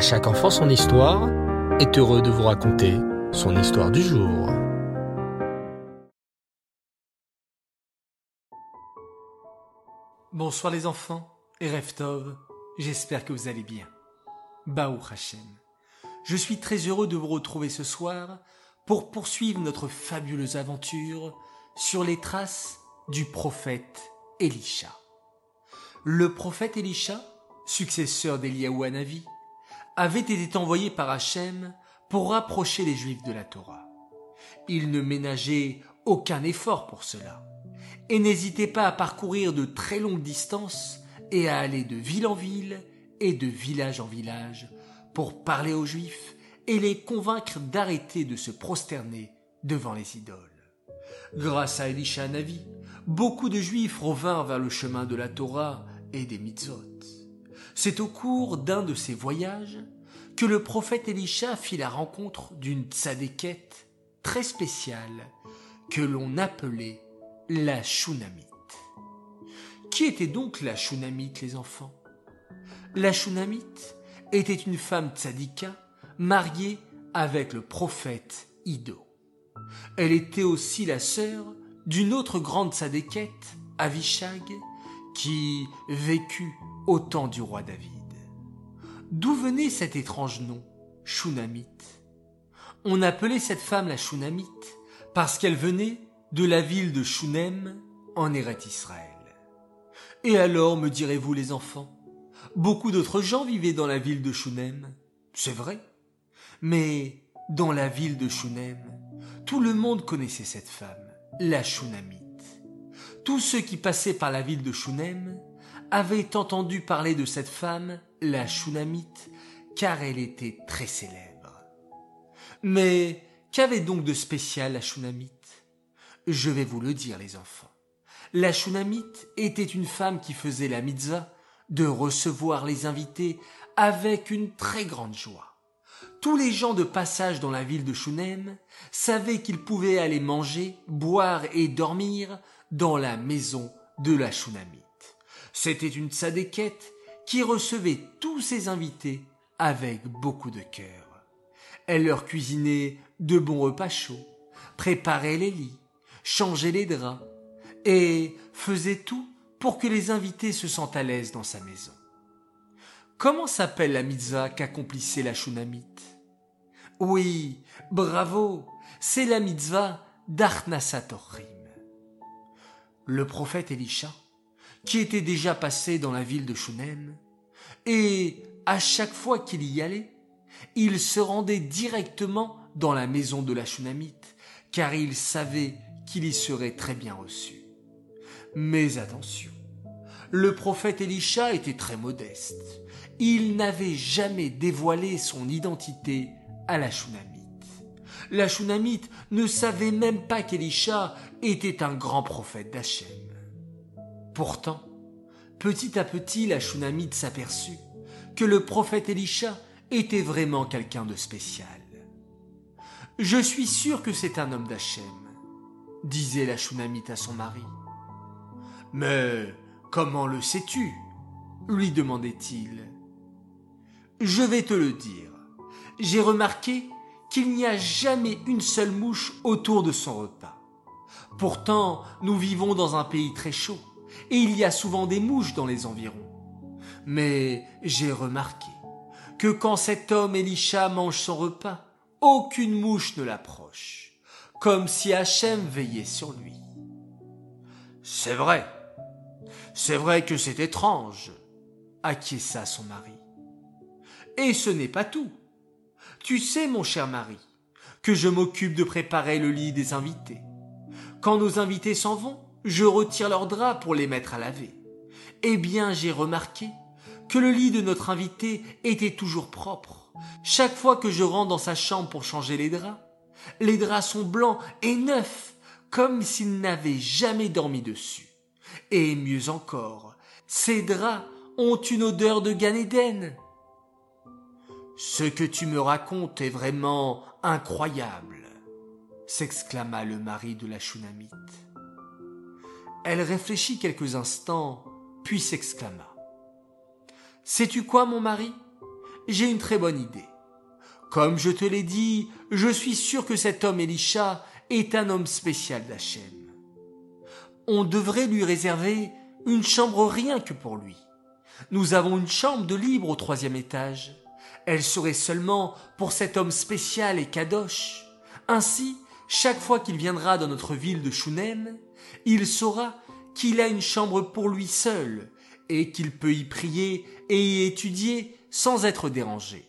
Chaque enfant son histoire est heureux de vous raconter son histoire du jour. Bonsoir les enfants et Reftov, j'espère que vous allez bien. Baou Hachem. Je suis très heureux de vous retrouver ce soir pour poursuivre notre fabuleuse aventure sur les traces du prophète Elisha. Le prophète Elisha, successeur d'Eliaou Hanavi, avait été envoyé par Hachem pour rapprocher les Juifs de la Torah. Il ne ménageait aucun effort pour cela et n'hésitait pas à parcourir de très longues distances et à aller de ville en ville et de village en village pour parler aux Juifs et les convaincre d'arrêter de se prosterner devant les idoles. Grâce à Elisha Navi, beaucoup de Juifs revinrent vers le chemin de la Torah et des mitzvot. C'est au cours d'un de ces voyages que le prophète Elisha fit la rencontre d'une tzadékette très spéciale que l'on appelait la Shunamite. Qui était donc la Shunamite, les enfants? La Shunamite était une femme tzadika mariée avec le prophète Ido. Elle était aussi la sœur d'une autre grande tzadékette, Avishag, qui vécut au temps du roi David. D'où venait cet étrange nom, Shunamite? On appelait cette femme la Shunamite parce qu'elle venait de la ville de Shunem en Eret Israël. Et alors, me direz-vous les enfants, beaucoup d'autres gens vivaient dans la ville de Shunem, c'est vrai. Mais dans la ville de Shunem, tout le monde connaissait cette femme, la Shunamite. Tous ceux qui passaient par la ville de Shunem avaient entendu parler de cette femme, la Shunamite, car elle était très célèbre. Mais qu'avait donc de spécial la Shunamite? Je vais vous le dire, les enfants. La Shunamite était une femme qui faisait la mitzvah de recevoir les invités avec une très grande joie. Tous les gens de passage dans la ville de Shunem savaient qu'ils pouvaient aller manger, boire et dormir dans la maison de la Shunamite. C'était une tzadékette qui recevait tous ses invités avec beaucoup de cœur. Elle leur cuisinait de bons repas chauds, préparait les lits, changeait les draps et faisait tout pour que les invités se sentent à l'aise dans sa maison. Comment s'appelle la mitzvah qu'accomplissait la Shunamite? Oui, bravo, c'est la mitzvah d'Arnasatorim. Le prophète Elisha qui était déjà passé dans la ville de Shunem, et à chaque fois qu'il y allait, il se rendait directement dans la maison de la Shunamite, car il savait qu'il y serait très bien reçu. Mais attention, le prophète Elisha était très modeste. Il n'avait jamais dévoilé son identité à la Shunamite. La Shunamite ne savait même pas qu'Elisha était un grand prophète d'Hachem. Pourtant, petit à petit, la Shunamite s'aperçut que le prophète Elisha était vraiment quelqu'un de spécial. Je suis sûr que c'est un homme d'Hachem, disait la Shunamite à son mari. Mais comment le sais-tu? lui demandait-il. Je vais te le dire. J'ai remarqué qu'il n'y a jamais une seule mouche autour de son repas. Pourtant, nous vivons dans un pays très chaud et il y a souvent des mouches dans les environs. Mais j'ai remarqué que quand cet homme Elisha mange son repas, aucune mouche ne l'approche, comme si Hachem veillait sur lui. C'est vrai, c'est vrai que c'est étrange, acquiesça son mari. Et ce n'est pas tout. Tu sais, mon cher mari, que je m'occupe de préparer le lit des invités. Quand nos invités s'en vont, je retire leurs draps pour les mettre à laver. Eh bien, j'ai remarqué que le lit de notre invité était toujours propre. Chaque fois que je rentre dans sa chambre pour changer les draps, les draps sont blancs et neufs, comme s'il n'avait jamais dormi dessus. Et mieux encore, ces draps ont une odeur de Ganéden. Ce que tu me racontes est vraiment incroyable, s'exclama le mari de la Shunamite. Elle réfléchit quelques instants, puis s'exclama. Sais-tu quoi, mon mari? J'ai une très bonne idée. Comme je te l'ai dit, je suis sûr que cet homme Elisha est un homme spécial d'Hachem. On devrait lui réserver une chambre rien que pour lui. Nous avons une chambre de libre au troisième étage. Elle serait seulement pour cet homme spécial et kadosh. Ainsi, chaque fois qu'il viendra dans notre ville de Shunem, il saura qu'il a une chambre pour lui seul et qu'il peut y prier et y étudier sans être dérangé.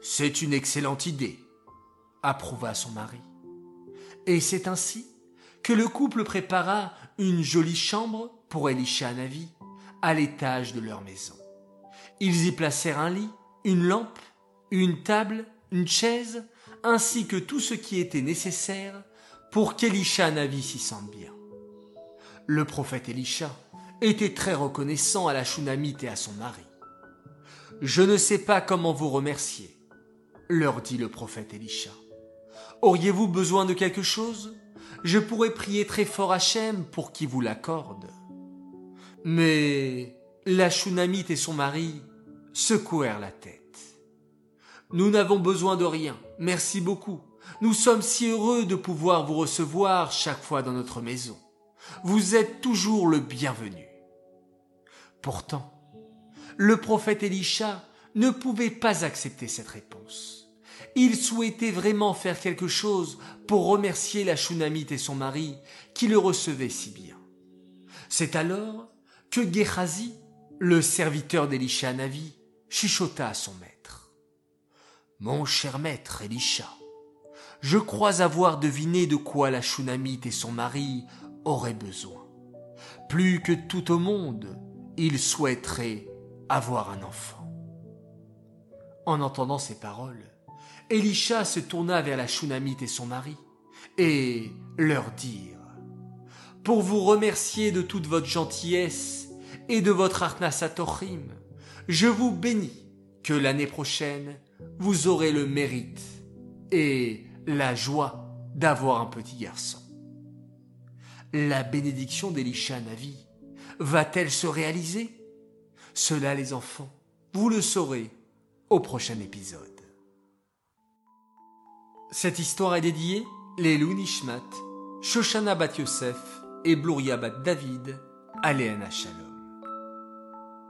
C'est une excellente idée, approuva son mari. Et c'est ainsi que le couple prépara une jolie chambre pour Elisha Navi à l'étage de leur maison. Ils y placèrent un lit, une lampe, une table, une chaise, ainsi que tout ce qui était nécessaire pour qu'Elisha Navi s'y sente bien. Le prophète Elisha était très reconnaissant à la Shunamite et à son mari. Je ne sais pas comment vous remercier, leur dit le prophète Elisha. Auriez-vous besoin de quelque chose? Je pourrais prier très fort Hachem pour qu'il vous l'accorde. Mais la Shunamite et son mari secouèrent la tête. Nous n'avons besoin de rien, merci beaucoup. Nous sommes si heureux de pouvoir vous recevoir chaque fois dans notre maison. Vous êtes toujours le bienvenu. Pourtant, le prophète Elisha ne pouvait pas accepter cette réponse. Il souhaitait vraiment faire quelque chose pour remercier la Shunamite et son mari qui le recevaient si bien. C'est alors que Gehazi, le serviteur d'Elisha Navi, chuchota à son maître. Mon cher maître Elisha, je crois avoir deviné de quoi la Shunamite et son mari auraient besoin. Plus que tout au monde, ils souhaiteraient avoir un enfant. En entendant ces paroles, Elisha se tourna vers la Shunamite et son mari, et leur dire Pour vous remercier de toute votre gentillesse et de votre Arnasatochim, je vous bénis que l'année prochaine, vous aurez le mérite et la joie d'avoir un petit garçon. La bénédiction d'Elisha Navi va-t-elle se réaliser? Cela, les enfants, vous le saurez au prochain épisode. Cette histoire est dédiée les Nishmat, Shoshana Bat Yosef et Bluria Bat David à Shalom.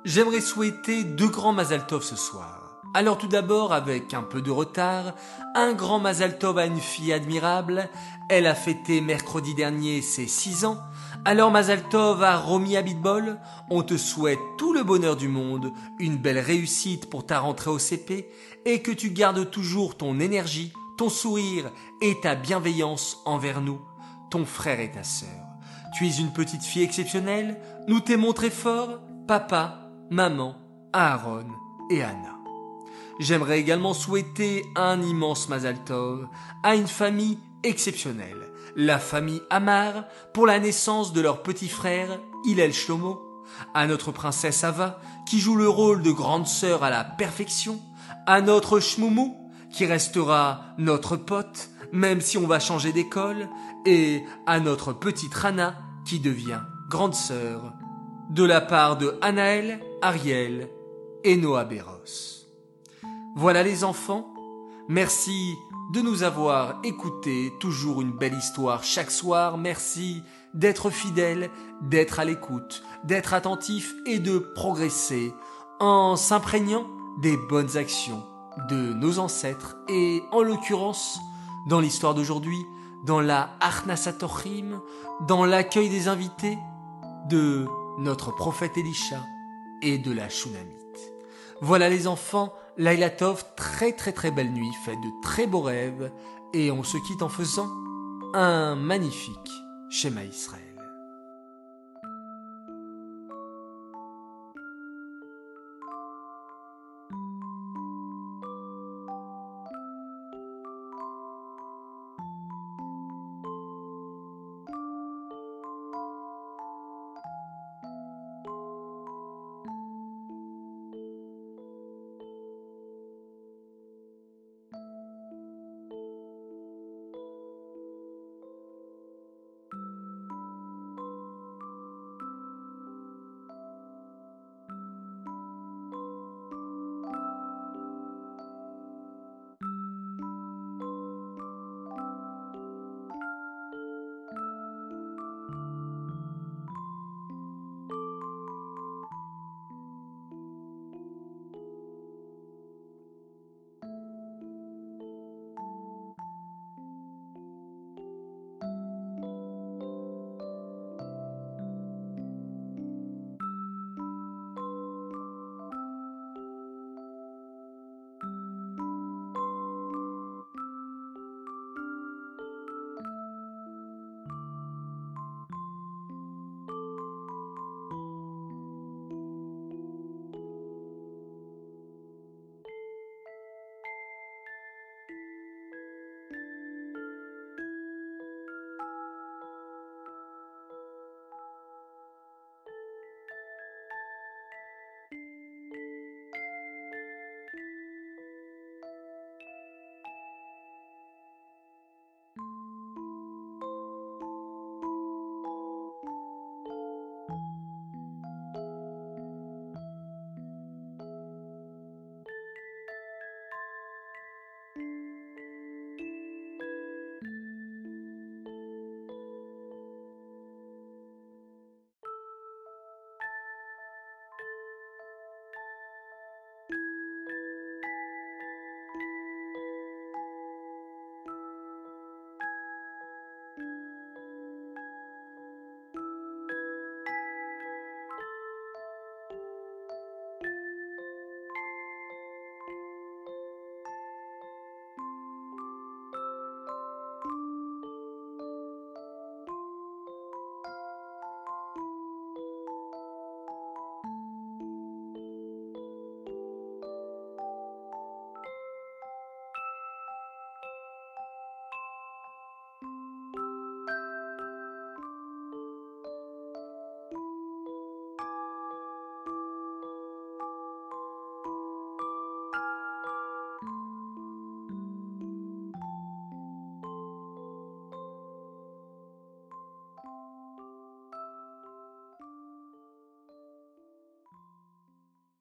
J'aimerais souhaiter deux grands Mazal Tov ce soir. Alors tout d'abord, avec un peu de retard, un grand Mazal Tov à une fille admirable. Elle a fêté mercredi dernier ses six ans. Alors Mazal Tov à Romy on te souhaite tout le bonheur du monde, une belle réussite pour ta rentrée au CP, et que tu gardes toujours ton énergie, ton sourire et ta bienveillance envers nous, ton frère et ta sœur. Tu es une petite fille exceptionnelle, nous t'aimons très fort, papa, maman, Aaron et Anna. J'aimerais également souhaiter un immense Mazal Tov à une famille exceptionnelle, la famille Amar, pour la naissance de leur petit frère, Hillel Shlomo, à notre princesse Ava, qui joue le rôle de grande sœur à la perfection, à notre Shmoumou, qui restera notre pote, même si on va changer d'école, et à notre petite Rana, qui devient grande sœur, de la part de Anaël, Ariel et Noah Béros. Voilà les enfants, merci de nous avoir écoutés, toujours une belle histoire chaque soir, merci d'être fidèles, d'être à l'écoute, d'être attentifs et de progresser en s'imprégnant des bonnes actions de nos ancêtres et en l'occurrence dans l'histoire d'aujourd'hui, dans la Arnasatochim, dans l'accueil des invités de notre prophète Elisha et de la Shunamite. Voilà les enfants, Laila Tov, très très très belle nuit, faites de très beaux rêves, et on se quitte en faisant un magnifique schéma Israël.